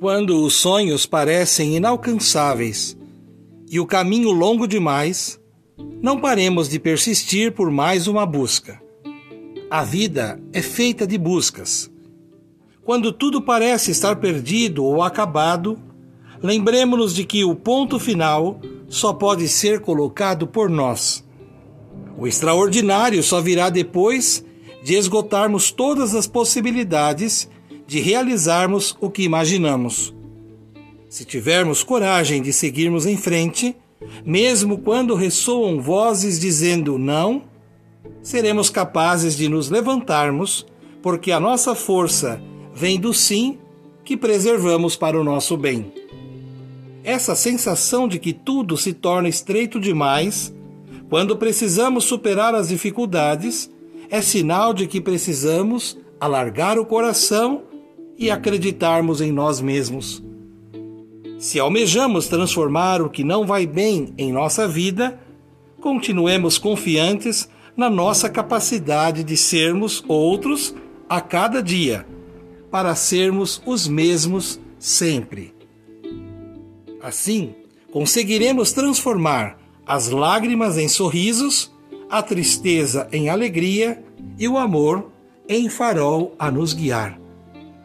Quando os sonhos parecem inalcançáveis e o caminho longo demais, não paremos de persistir por mais uma busca. A vida é feita de buscas. Quando tudo parece estar perdido ou acabado, lembremos-nos de que o ponto final só pode ser colocado por nós. O extraordinário só virá depois de esgotarmos todas as possibilidades de realizarmos o que imaginamos. Se tivermos coragem de seguirmos em frente, mesmo quando ressoam vozes dizendo não, seremos capazes de nos levantarmos, porque a nossa força vem do sim que preservamos para o nosso bem. Essa sensação de que tudo se torna estreito demais, quando precisamos superar as dificuldades, é sinal de que precisamos alargar o coração e acreditarmos em nós mesmos. Se almejamos transformar o que não vai bem em nossa vida, continuemos confiantes na nossa capacidade de sermos outros a cada dia, para sermos os mesmos sempre. Assim, conseguiremos transformar as lágrimas em sorrisos, a tristeza em alegria e o amor em farol a nos guiar,